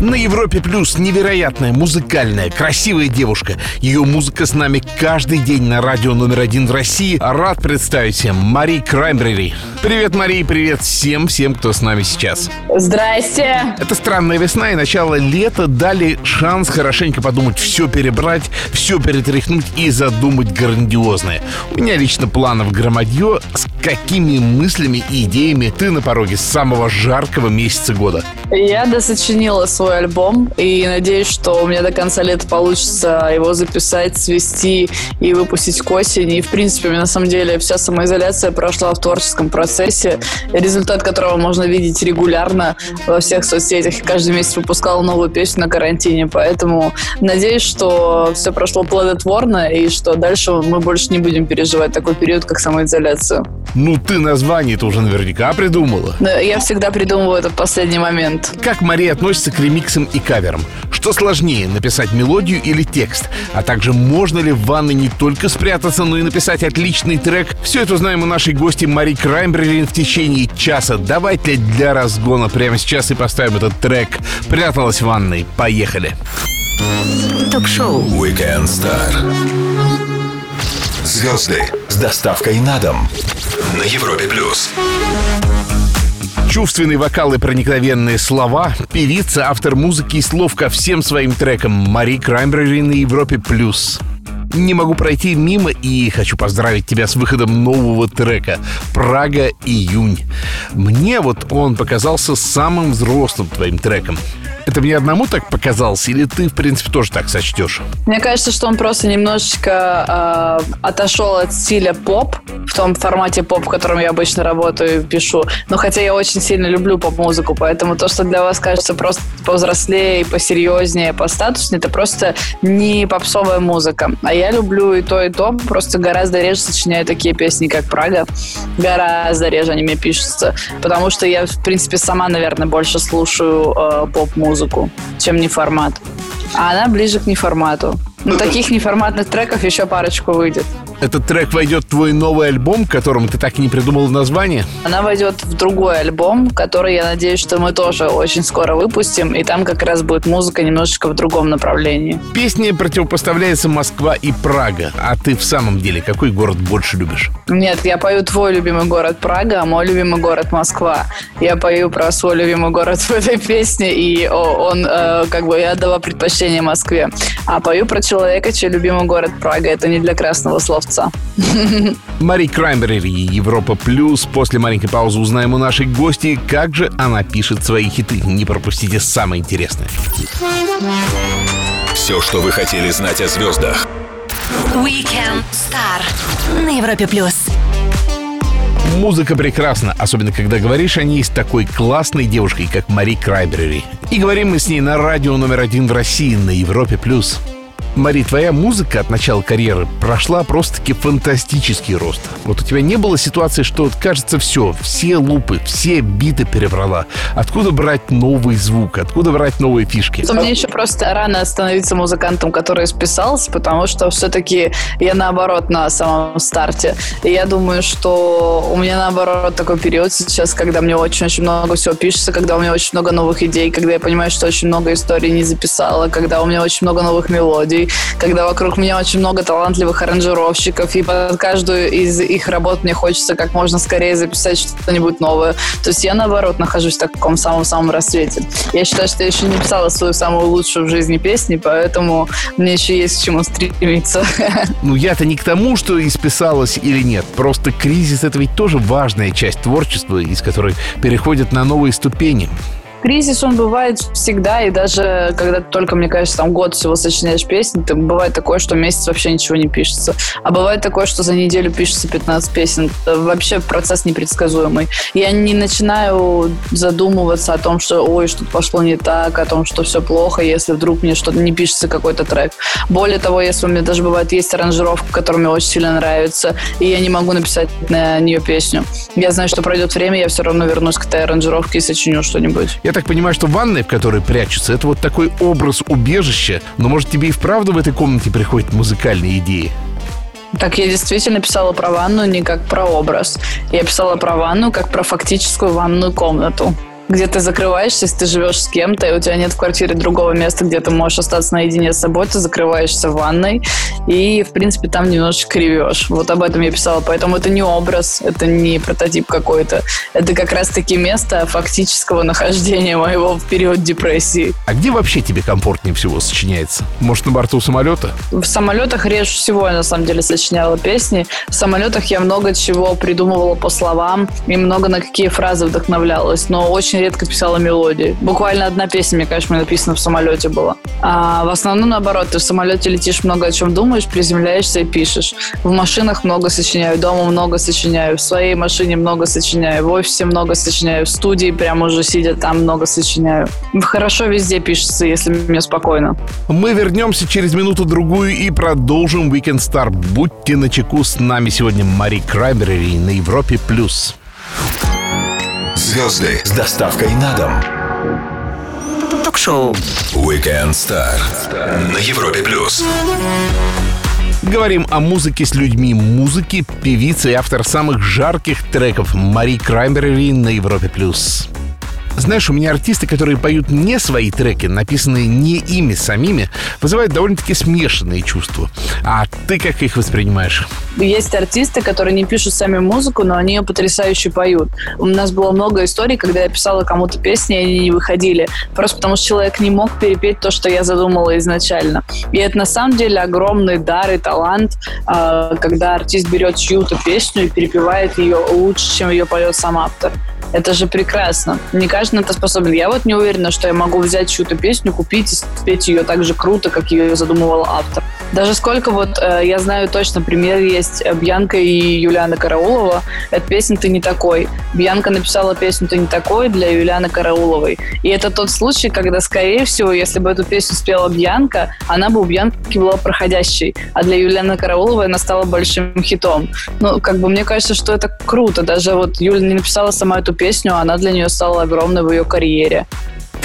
На Европе Плюс невероятная, музыкальная, красивая девушка. Ее музыка с нами каждый день на радио номер один в России. Рад представить всем Мари Краймбрери. Привет, Мари, привет всем, всем, кто с нами сейчас. Здрасте. Это странная весна и начало лета дали шанс хорошенько подумать, все перебрать, все перетряхнуть и задумать грандиозное. У меня лично планов громадье. С какими мыслями и идеями ты на пороге самого жаркого месяца года? Я досочинила свой альбом и надеюсь, что у меня до конца лета получится его записать, свести и выпустить к осени. И, в принципе, у меня на самом деле вся самоизоляция прошла в творческом процессе, результат которого можно видеть регулярно во всех соцсетях. Каждый месяц выпускала новую песню на карантине, поэтому надеюсь, что все прошло плодотворно и что дальше мы больше не будем переживать такой период, как самоизоляцию. Ну, ты название-то уже наверняка придумала. Но я всегда придумываю это в последний момент. Как Мария относится к ремиксам и каверам? Что сложнее, написать мелодию или текст? А также можно ли в ванной не только спрятаться, но и написать отличный трек? Все это узнаем у нашей гости Мари Краймбрелин в течение часа. Давайте для разгона прямо сейчас и поставим этот трек. Пряталась в ванной. Поехали. Ток-шоу Weekend Star. Звезды с доставкой на дом на Европе плюс. Чувственный вокал и проникновенные слова. Певица, автор музыки и слов ко всем своим трекам. Мари Краймбрери на Европе+. плюс. Не могу пройти мимо и хочу поздравить тебя с выходом нового трека «Прага. Июнь». Мне вот он показался самым взрослым твоим треком. Это мне одному так показалось, или ты, в принципе, тоже так сочтешь? Мне кажется, что он просто немножечко э, отошел от стиля поп, в том формате поп, в котором я обычно работаю и пишу. Но хотя я очень сильно люблю поп-музыку, поэтому то, что для вас кажется просто повзрослее, посерьезнее, постатуснее, это просто не попсовая музыка. А я люблю и то, и то, просто гораздо реже сочиняю такие песни, как «Прага». Гораздо реже они мне пишутся, потому что я, в принципе, сама, наверное, больше слушаю э, поп-музыку, чем неформат. А она ближе к неформату. Ну, таких неформатных треков еще парочку выйдет. Этот трек войдет в твой новый альбом, которому ты так и не придумал название? Она войдет в другой альбом, который, я надеюсь, что мы тоже очень скоро выпустим, и там как раз будет музыка немножечко в другом направлении. Песне противопоставляется Москва и Прага. А ты в самом деле какой город больше любишь? Нет, я пою твой любимый город Прага, а мой любимый город Москва. Я пою про свой любимый город в этой песне, и он, э, как бы, я отдала предпочтение Москве. А пою про человека, чей любимый город Прага. Это не для красного словца. Мари Краймбери, Европа Плюс. После маленькой паузы узнаем у нашей гости, как же она пишет свои хиты. Не пропустите самое интересное. Все, что вы хотели знать о звездах. Weekend Star на Европе плюс. Музыка прекрасна, особенно когда говоришь о ней с такой классной девушкой, как Мари Краймбери. И говорим мы с ней на радио номер один в России на Европе Плюс. Мари, твоя музыка от начала карьеры прошла просто-таки фантастический рост. Вот у тебя не было ситуации, что кажется все, все лупы, все биты перебрала. Откуда брать новый звук? Откуда брать новые фишки? Мне еще просто рано становиться музыкантом, который списался, потому что все-таки я наоборот на самом старте. И я думаю, что у меня наоборот такой период сейчас, когда мне очень-очень много всего пишется, когда у меня очень много новых идей, когда я понимаю, что очень много историй не записала, когда у меня очень много новых мелодий, когда вокруг меня очень много талантливых аранжировщиков, и под каждую из их работ мне хочется как можно скорее записать что-нибудь новое. То есть я, наоборот, нахожусь в таком самом-самом рассвете. Я считаю, что я еще не писала свою самую лучшую в жизни песню, поэтому мне еще есть к чему стремиться. Ну, я-то не к тому, что исписалась или нет. Просто кризис — это ведь тоже важная часть творчества, из которой переходят на новые ступени. Кризис, он бывает всегда, и даже когда только, мне кажется, там год всего сочиняешь песни, то бывает такое, что месяц вообще ничего не пишется. А бывает такое, что за неделю пишется 15 песен. Это вообще процесс непредсказуемый. Я не начинаю задумываться о том, что, ой, что-то пошло не так, о том, что все плохо, если вдруг мне что-то не пишется какой-то трек. Более того, если у меня даже бывает есть аранжировка, которая мне очень сильно нравится, и я не могу написать на нее песню. Я знаю, что пройдет время, я все равно вернусь к этой аранжировке и сочиню что-нибудь. Я так понимаю, что ванная, в которой прячутся, это вот такой образ убежища. Но, может, тебе и вправду в этой комнате приходят музыкальные идеи? Так я действительно писала про ванну не как про образ. Я писала про ванну как про фактическую ванную комнату где ты закрываешься, если ты живешь с кем-то, и у тебя нет в квартире другого места, где ты можешь остаться наедине с собой, ты закрываешься в ванной, и, в принципе, там немножечко ревешь. Вот об этом я писала. Поэтому это не образ, это не прототип какой-то. Это как раз-таки место фактического нахождения моего в период депрессии. А где вообще тебе комфортнее всего сочиняется? Может, на борту самолета? В самолетах реже всего я, на самом деле, сочиняла песни. В самолетах я много чего придумывала по словам и много на какие фразы вдохновлялась. Но очень очень редко писала мелодии. Буквально одна песня, мне кажется, написана в самолете была. А в основном, наоборот, ты в самолете летишь, много о чем думаешь, приземляешься и пишешь. В машинах много сочиняю, дома много сочиняю, в своей машине много сочиняю, в офисе много сочиняю, в студии прямо уже сидя там много сочиняю. Хорошо везде пишется, если мне спокойно. Мы вернемся через минуту-другую и продолжим Weekend Star. Будьте начеку с нами сегодня Мари Крайбери на Европе+. плюс. Звезды с доставкой на дом. Ток-шоу. Weekend Star на Европе плюс. Говорим о музыке с людьми музыки, певица и автор самых жарких треков Мари Краймбери на Европе+. плюс. Знаешь, у меня артисты, которые поют не свои треки, написанные не ими самими, вызывают довольно-таки смешанные чувства. А ты как их воспринимаешь? Есть артисты, которые не пишут сами музыку, но они ее потрясающе поют. У нас было много историй, когда я писала кому-то песни, и они не выходили. Просто потому что человек не мог перепеть то, что я задумала изначально. И это на самом деле огромный дар и талант, а, когда артист берет чью-то песню и перепевает ее лучше, чем ее поет сам автор. Это же прекрасно. Не каждый на это способен. Я вот не уверена, что я могу взять чью-то песню, купить и спеть ее так же круто, как ее задумывал автор. Даже сколько вот э, я знаю точно пример есть Бьянка и Юлиана Караулова. Эта песня «Ты не такой». Бьянка написала песню «Ты не такой» для Юлианы Карауловой. И это тот случай, когда, скорее всего, если бы эту песню спела Бьянка, она бы у Бьянки была проходящей. А для Юлианы Карауловой она стала большим хитом. Ну, как бы мне кажется, что это круто. Даже вот Юля не написала сама эту песню, а она для нее стала огромной в ее карьере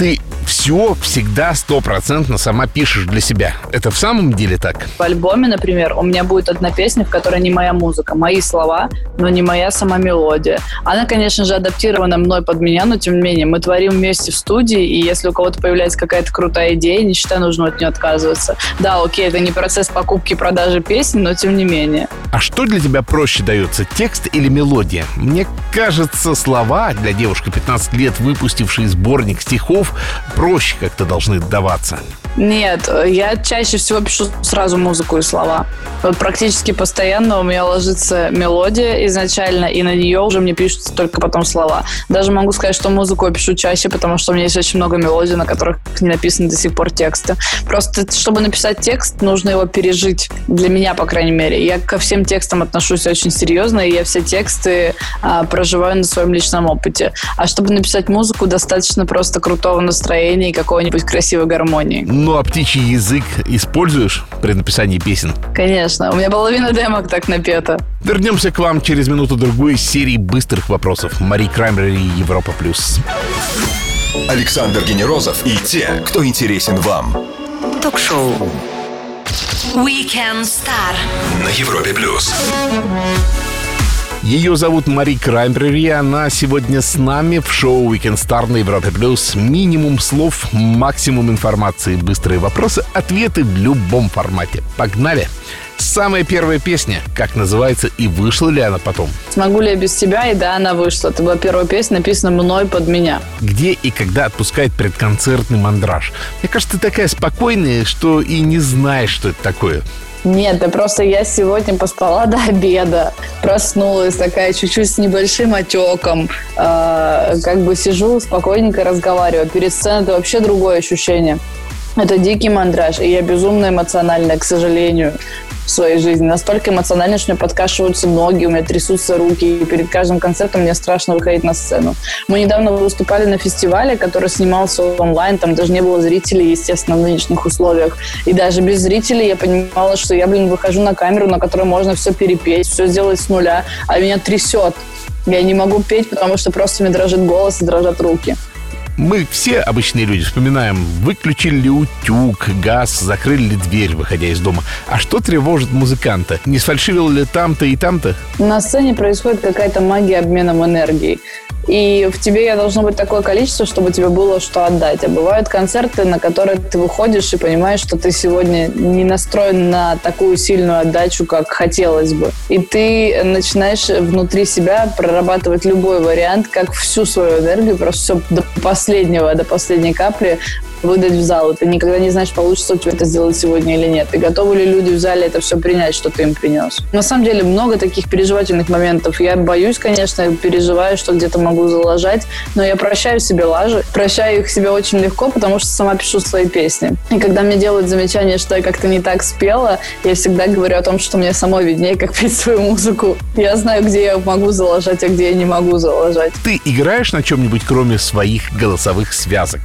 ты все всегда стопроцентно сама пишешь для себя. Это в самом деле так? В альбоме, например, у меня будет одна песня, в которой не моя музыка, мои слова, но не моя сама мелодия. Она, конечно же, адаптирована мной под меня, но тем не менее мы творим вместе в студии, и если у кого-то появляется какая-то крутая идея, не считаю, нужно от нее отказываться. Да, окей, это не процесс покупки и продажи песни, но тем не менее. А что для тебя проще дается, текст или мелодия? Мне кажется, слова для девушки 15 лет, выпустившей сборник стихов, проще как-то должны даваться. Нет, я чаще всего пишу сразу музыку и слова. Вот практически постоянно у меня ложится мелодия изначально, и на нее уже мне пишутся только потом слова. Даже могу сказать, что музыку я пишу чаще, потому что у меня есть очень много мелодий, на которых не написаны до сих пор тексты. Просто, чтобы написать текст, нужно его пережить. Для меня, по крайней мере. Я ко всем текстам отношусь очень серьезно, и я все тексты а, проживаю на своем личном опыте. А чтобы написать музыку, достаточно просто крутого настроения и какой-нибудь красивой гармонии. Ну, а птичий язык используешь при написании песен? Конечно. У меня половина демок так напета. Вернемся к вам через минуту-другую серии быстрых вопросов. Мари Краймбрери, Европа+. плюс. Александр Генерозов и те, кто интересен вам. Ток-шоу. Weekend Star. На Европе+. плюс. Ее зовут Мари Краймбрери, она сегодня с нами в шоу Weekend Star на Европе Плюс. Минимум слов, максимум информации, быстрые вопросы, ответы в любом формате. Погнали! Самая первая песня, как называется и вышла ли она потом? «Смогу ли я без тебя?» И да, она вышла. Это была первая песня, написана мной под меня. Где и когда отпускает предконцертный мандраж? Мне кажется, ты такая спокойная, что и не знаешь, что это такое. Нет, да просто я сегодня поспала до обеда, проснулась такая чуть-чуть с небольшим отеком, э, как бы сижу спокойненько разговариваю. Перед сценой это вообще другое ощущение. Это дикий мандраж, и я безумно эмоциональная, к сожалению в своей жизни. Настолько эмоционально, что у меня подкашиваются ноги, у меня трясутся руки, и перед каждым концертом мне страшно выходить на сцену. Мы недавно выступали на фестивале, который снимался онлайн, там даже не было зрителей, естественно, в нынешних условиях. И даже без зрителей я понимала, что я, блин, выхожу на камеру, на которой можно все перепеть, все сделать с нуля, а меня трясет. Я не могу петь, потому что просто мне дрожит голос и дрожат руки. Мы все обычные люди вспоминаем, выключили ли утюг, газ, закрыли ли дверь, выходя из дома. А что тревожит музыканта? Не сфальшивил ли там-то и там-то? На сцене происходит какая-то магия обменом энергией. И в тебе должно быть такое количество, чтобы тебе было что отдать. А бывают концерты, на которые ты выходишь и понимаешь, что ты сегодня не настроен на такую сильную отдачу, как хотелось бы. И ты начинаешь внутри себя прорабатывать любой вариант, как всю свою энергию, просто все до последнего, до последней капли выдать в зал. Ты никогда не знаешь, получится у тебя это сделать сегодня или нет. И готовы ли люди в зале это все принять, что ты им принес. На самом деле много таких переживательных моментов. Я боюсь, конечно, переживаю, что где-то могу залажать, но я прощаю себе лажи. Прощаю их себе очень легко, потому что сама пишу свои песни. И когда мне делают замечание, что я как-то не так спела, я всегда говорю о том, что мне самой виднее, как петь свою музыку. Я знаю, где я могу залажать, а где я не могу залажать. Ты играешь на чем-нибудь, кроме своих голосовых связок?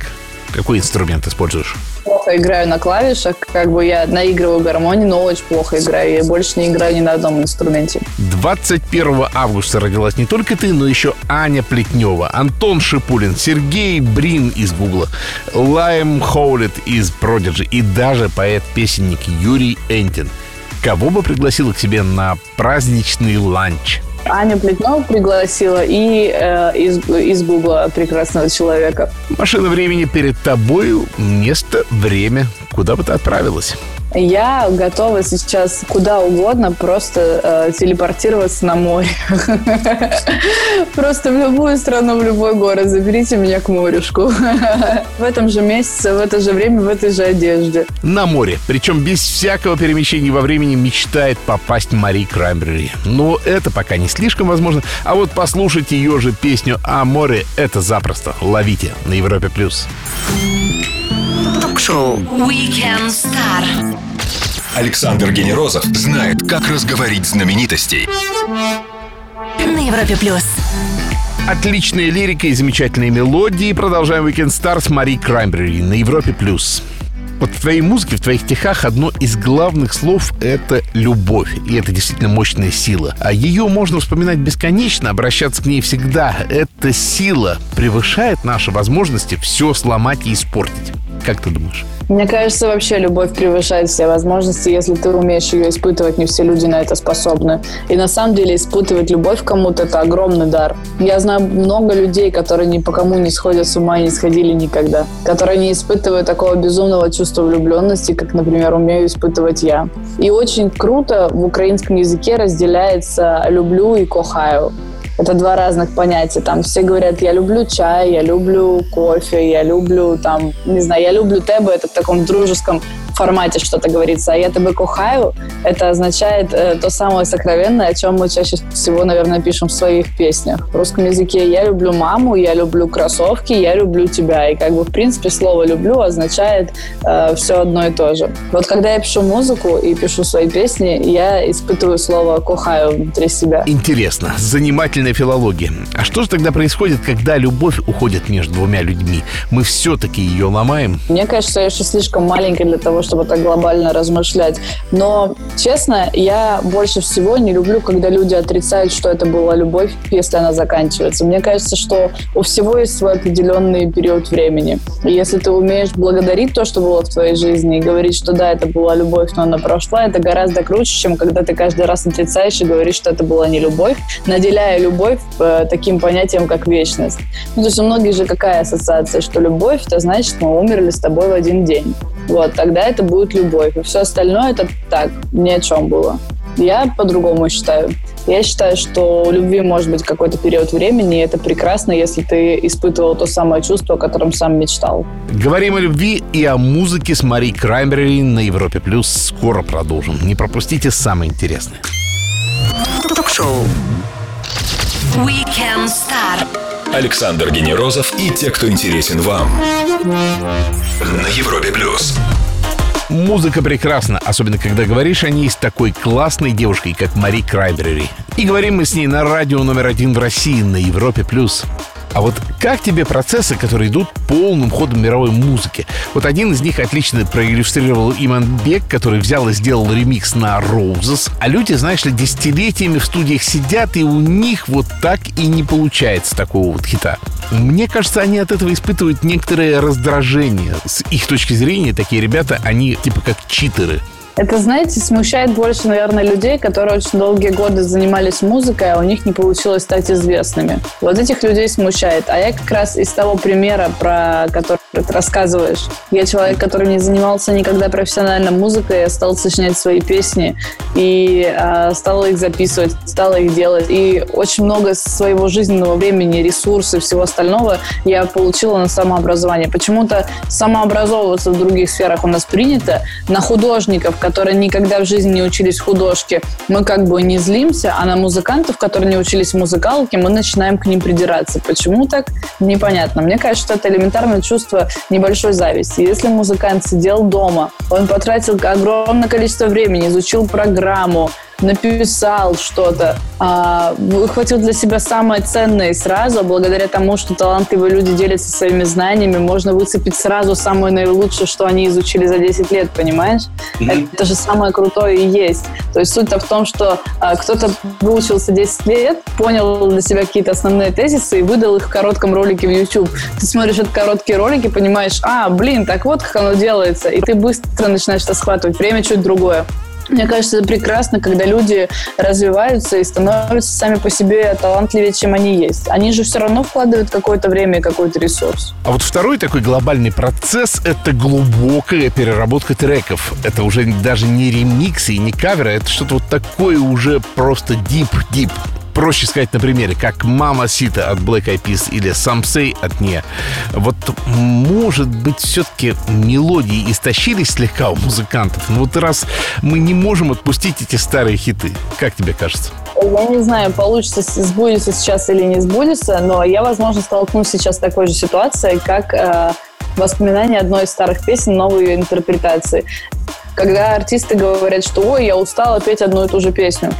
Какой инструмент используешь? Плохо играю на клавишах, как бы я наигрываю гармонии, но очень плохо играю. Я больше не играю ни на одном инструменте. 21 августа родилась не только ты, но еще Аня Плетнева, Антон Шипулин, Сергей Брин из Гугла, Лайм Хоулет из Продиджи и даже поэт-песенник Юрий Энтин. Кого бы пригласила к себе на праздничный ланч? Аня Плетнева пригласила и э, из, из Гугла прекрасного человека. Машина времени перед тобою, место, время. Куда бы ты отправилась? Я готова сейчас куда угодно просто э, телепортироваться на море. Просто в любую страну, в любой город. Заберите меня к морюшку. В этом же месяце, в это же время, в этой же одежде. На море. Причем без всякого перемещения во времени мечтает попасть Мари Краймбрери. Но это пока не слишком возможно. А вот послушать ее же песню о море — это запросто. Ловите на Европе+. плюс. Ток-шоу Weekend Star. Александр Генерозов знает, как разговорить знаменитостей. На Европе плюс. Отличная лирика и замечательные мелодии. Продолжаем Weekend Star с Мари Краймбрери на Европе+. плюс. Вот в твоей музыке, в твоих стихах одно из главных слов — это любовь. И это действительно мощная сила. А ее можно вспоминать бесконечно, обращаться к ней всегда. Эта сила превышает наши возможности все сломать и испортить. Как ты думаешь? Мне кажется, вообще любовь превышает все возможности, если ты умеешь ее испытывать. Не все люди на это способны. И на самом деле испытывать любовь кому-то – это огромный дар. Я знаю много людей, которые ни по кому не сходят с ума и не сходили никогда. Которые не испытывают такого безумного чувства влюбленности, как, например, умею испытывать я. И очень круто в украинском языке разделяется «люблю» и «кохаю». Это два разных понятия. Там все говорят, я люблю чай, я люблю кофе, я люблю там, не знаю, я люблю тебе, это в таком дружеском формате что-то говорится. А я тебе кохаю, это означает э, то самое сокровенное, о чем мы чаще всего, наверное, пишем в своих песнях. В русском языке я люблю маму, я люблю кроссовки, я люблю тебя. И как бы, в принципе, слово «люблю» означает э, все одно и то же. Вот когда я пишу музыку и пишу свои песни, я испытываю слово «кохаю» внутри себя. Интересно. Занимательная филология. А что же тогда происходит, когда любовь уходит между двумя людьми? Мы все-таки ее ломаем? Мне кажется, я еще слишком маленькая для того, чтобы так глобально размышлять. Но, честно, я больше всего не люблю, когда люди отрицают, что это была любовь, если она заканчивается. Мне кажется, что у всего есть свой определенный период времени. И если ты умеешь благодарить то, что было в твоей жизни, и говорить, что да, это была любовь, но она прошла, это гораздо круче, чем когда ты каждый раз отрицаешь и говоришь, что это была не любовь, наделяя любовь э, таким понятием, как вечность. Ну, то есть у многих же какая ассоциация, что любовь, это значит, мы умерли с тобой в один день. Вот, тогда это будет любовь. И все остальное это так, ни о чем было. Я по-другому считаю. Я считаю, что у любви может быть какой-то период времени, и это прекрасно, если ты испытывал то самое чувство, о котором сам мечтал. Говорим о любви и о музыке с Мари Краймбери на Европе Плюс. Скоро продолжим. Не пропустите самое интересное. Ток-шоу Weekend Star. Александр Генерозов и те, кто интересен вам. На Европе плюс. Музыка прекрасна, особенно когда говоришь о ней с такой классной девушкой, как Мари Крайберери. И говорим мы с ней на радио номер один в России на Европе+. плюс. А вот как тебе процессы, которые идут полным ходом мировой музыки? Вот один из них отлично проиллюстрировал Иман Бек, который взял и сделал ремикс на Roses. А люди, знаешь ли, десятилетиями в студиях сидят, и у них вот так и не получается такого вот хита. Мне кажется, они от этого испытывают некоторое раздражение. С их точки зрения, такие ребята, они типа как читеры. Это, знаете, смущает больше, наверное, людей, которые очень долгие годы занимались музыкой, а у них не получилось стать известными. Вот этих людей смущает. А я как раз из того примера, про который ты рассказываешь. Я человек, который не занимался никогда профессионально музыкой, я стал сочинять свои песни и э, стала их записывать, стала их делать. И очень много своего жизненного времени, ресурсов, всего остального я получила на самообразование. Почему-то самообразовываться в других сферах у нас принято. На художников, которые никогда в жизни не учились художке, мы как бы не злимся, а на музыкантов, которые не учились музыкалке, мы начинаем к ним придираться. Почему так? Непонятно. Мне кажется, что это элементарное чувство небольшой зависти. Если музыкант сидел дома, он потратил огромное количество времени, изучил программу, написал что-то, а, выхватил для себя самое ценное и сразу, благодаря тому, что талантливые люди делятся своими знаниями, можно выцепить сразу самое наилучшее, что они изучили за 10 лет, понимаешь? Mm-hmm. Это же самое крутое и есть. То есть суть-то в том, что а, кто-то выучился 10 лет, понял для себя какие-то основные тезисы и выдал их в коротком ролике в YouTube. Ты смотришь этот короткие ролики, понимаешь, а, блин, так вот как оно делается, и ты быстро начинаешь это схватывать. Время чуть другое. Мне кажется, это прекрасно, когда люди развиваются и становятся сами по себе талантливее, чем они есть. Они же все равно вкладывают какое-то время и какой-то ресурс. А вот второй такой глобальный процесс — это глубокая переработка треков. Это уже даже не ремиксы и не каверы, это что-то вот такое уже просто дип-дип проще сказать на примере, как «Мама Сита» от Black Eyed Peas или «Some Say» от «Не». Вот, может быть, все-таки мелодии истощились слегка у музыкантов, но вот раз мы не можем отпустить эти старые хиты, как тебе кажется? Я не знаю, получится, сбудется сейчас или не сбудется, но я, возможно, столкнусь сейчас с такой же ситуацией, как э, воспоминание одной из старых песен, новой ее интерпретации. Когда артисты говорят, что «Ой, я устала петь одну и ту же песню».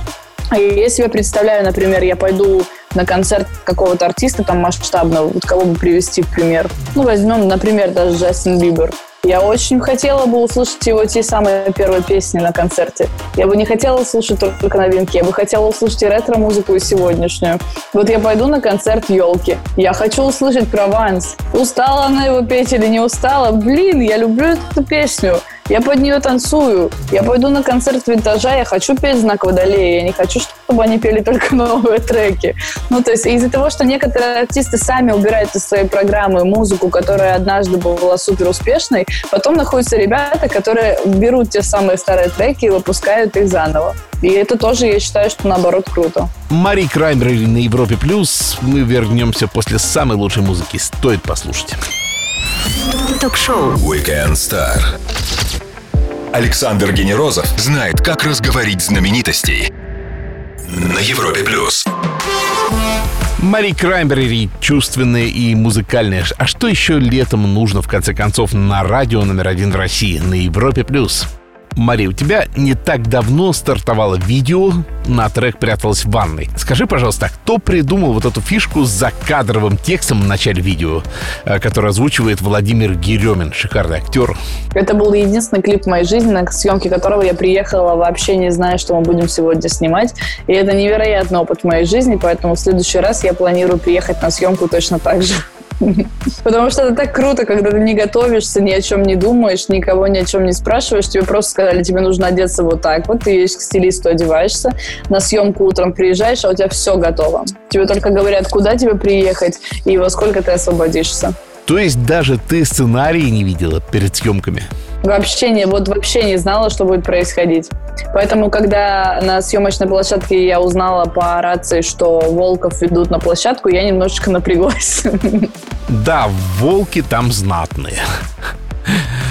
Я себе представляю, например, я пойду на концерт какого-то артиста там масштабного, вот кого бы привести в пример. Ну, возьмем, например, даже Джастин Бибер. Я очень хотела бы услышать его те самые первые песни на концерте. Я бы не хотела слушать только новинки, я бы хотела услышать и ретро-музыку, и сегодняшнюю. Вот я пойду на концерт елки. Я хочу услышать Прованс. Устала она его петь или не устала? Блин, я люблю эту песню. Я под нее танцую. Я пойду на концерт винтажа, я хочу петь знак водолея. Я не хочу, чтобы они пели только новые треки. Ну, то есть из-за того, что некоторые артисты сами убирают из своей программы музыку, которая однажды была супер успешной, потом находятся ребята, которые берут те самые старые треки и выпускают их заново. И это тоже, я считаю, что наоборот круто. Мари Краймер на Европе Плюс. Мы вернемся после самой лучшей музыки. Стоит послушать. Ток-шоу Weekend Star. Александр Генерозов знает, как разговорить знаменитостей на Европе плюс. Мари Краймбери чувственная и музыкальная. А что еще летом нужно, в конце концов, на радио номер один в России, на Европе+. плюс? Мария, у тебя не так давно стартовало видео, на трек пряталась в ванной. Скажи, пожалуйста, кто придумал вот эту фишку с закадровым текстом в начале видео, э, который озвучивает Владимир Геремин, шикарный актер? Это был единственный клип в моей жизни, на съемке которого я приехала вообще не зная, что мы будем сегодня снимать. И это невероятный опыт в моей жизни, поэтому в следующий раз я планирую приехать на съемку точно так же. Потому что это так круто, когда ты не готовишься, ни о чем не думаешь, никого ни о чем не спрашиваешь. Тебе просто сказали, тебе нужно одеться вот так. Вот ты едешь к стилисту, одеваешься, на съемку утром приезжаешь, а у тебя все готово. Тебе только говорят, куда тебе приехать и во сколько ты освободишься. То есть даже ты сценарий не видела перед съемками? Вообще не, вот вообще не знала, что будет происходить. Поэтому, когда на съемочной площадке я узнала по рации, что Волков ведут на площадку, я немножечко напряглась. Да, волки там знатные.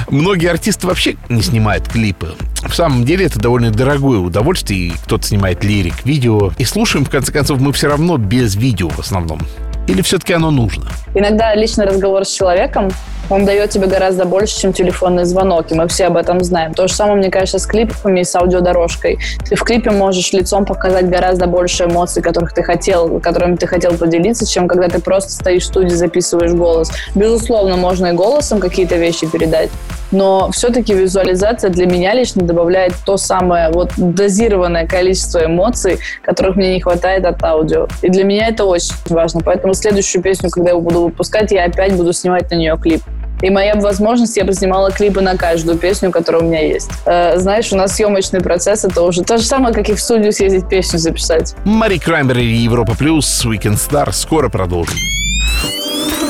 Многие артисты вообще не снимают клипы. В самом деле это довольно дорогое удовольствие. Кто-то снимает лирик, видео. И слушаем, в конце концов, мы все равно без видео в основном. Или все-таки оно нужно? Иногда личный разговор с человеком он дает тебе гораздо больше, чем телефонный звонок, и мы все об этом знаем. То же самое, мне кажется, с клипами и с аудиодорожкой. Ты в клипе можешь лицом показать гораздо больше эмоций, которых ты хотел, которыми ты хотел поделиться, чем когда ты просто стоишь в студии, записываешь голос. Безусловно, можно и голосом какие-то вещи передать, но все-таки визуализация для меня лично добавляет то самое вот дозированное количество эмоций, которых мне не хватает от аудио. И для меня это очень важно. Поэтому следующую песню, когда я буду выпускать, я опять буду снимать на нее клип. И моя возможность, я бы снимала клипы на каждую песню, которая у меня есть. Э, знаешь, у нас съемочный процесс, это уже то же самое, как и в студию съездить песню записать. Мари Краймбери, Европа Плюс, Weekend Star. Скоро продолжим.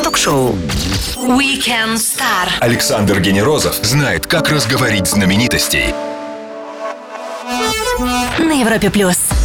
Ток-шоу Weekend Star. Александр Генерозов знает, как разговорить знаменитостей. На Европе Плюс.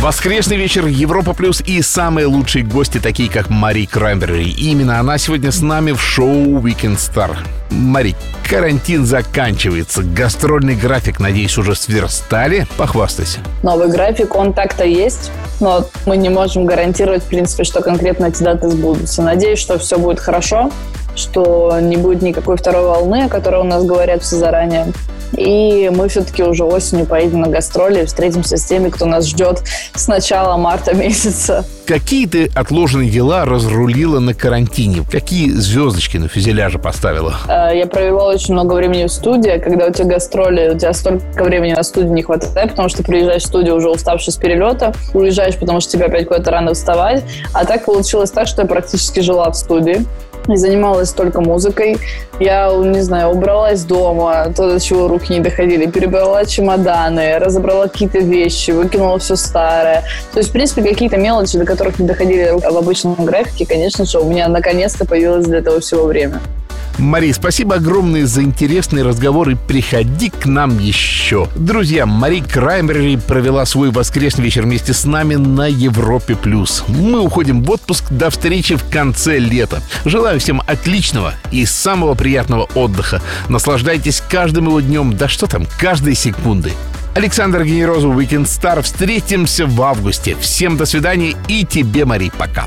Воскресный вечер Европа Плюс и самые лучшие гости, такие как Мари Краймбери. Именно она сегодня с нами в шоу Weekend Star. Мари, карантин заканчивается. Гастрольный график, надеюсь, уже сверстали. Похвастайся. Новый график, он так-то есть, но мы не можем гарантировать, в принципе, что конкретно эти даты сбудутся. Надеюсь, что все будет хорошо, что не будет никакой второй волны, о которой у нас говорят все заранее. И мы все-таки уже осенью поедем на гастроли и встретимся с теми, кто нас ждет с начала марта месяца. Какие ты отложенные дела разрулила на карантине? Какие звездочки на фюзеляже поставила? Э, Я провела очень много времени в студии. Когда у тебя гастроли, у тебя столько времени на студии не хватает, потому что приезжаешь в студию уже уставший с перелета, уезжаешь, потому что тебе опять куда-то рано вставать. А так получилось так, что я практически жила в студии и занималась только музыкой. Я, не знаю, убралась дома, то, до чего руки не доходили, перебрала чемоданы, разобрала какие-то вещи, выкинула все старое. То есть, в принципе, какие-то мелочи, до которых не доходили в обычном графике, конечно же, у меня наконец-то появилось для этого всего время. Мари, спасибо огромное за интересный разговор и приходи к нам еще. Друзья, Мари Краймбери провела свой воскресный вечер вместе с нами на Европе+. плюс. Мы уходим в отпуск до встречи в конце лета. Желаю всем отличного и самого приятного отдыха. Наслаждайтесь каждым его днем, да что там, каждой секундой. Александр Генерозов, Weekend Star. Встретимся в августе. Всем до свидания и тебе, Мари, пока.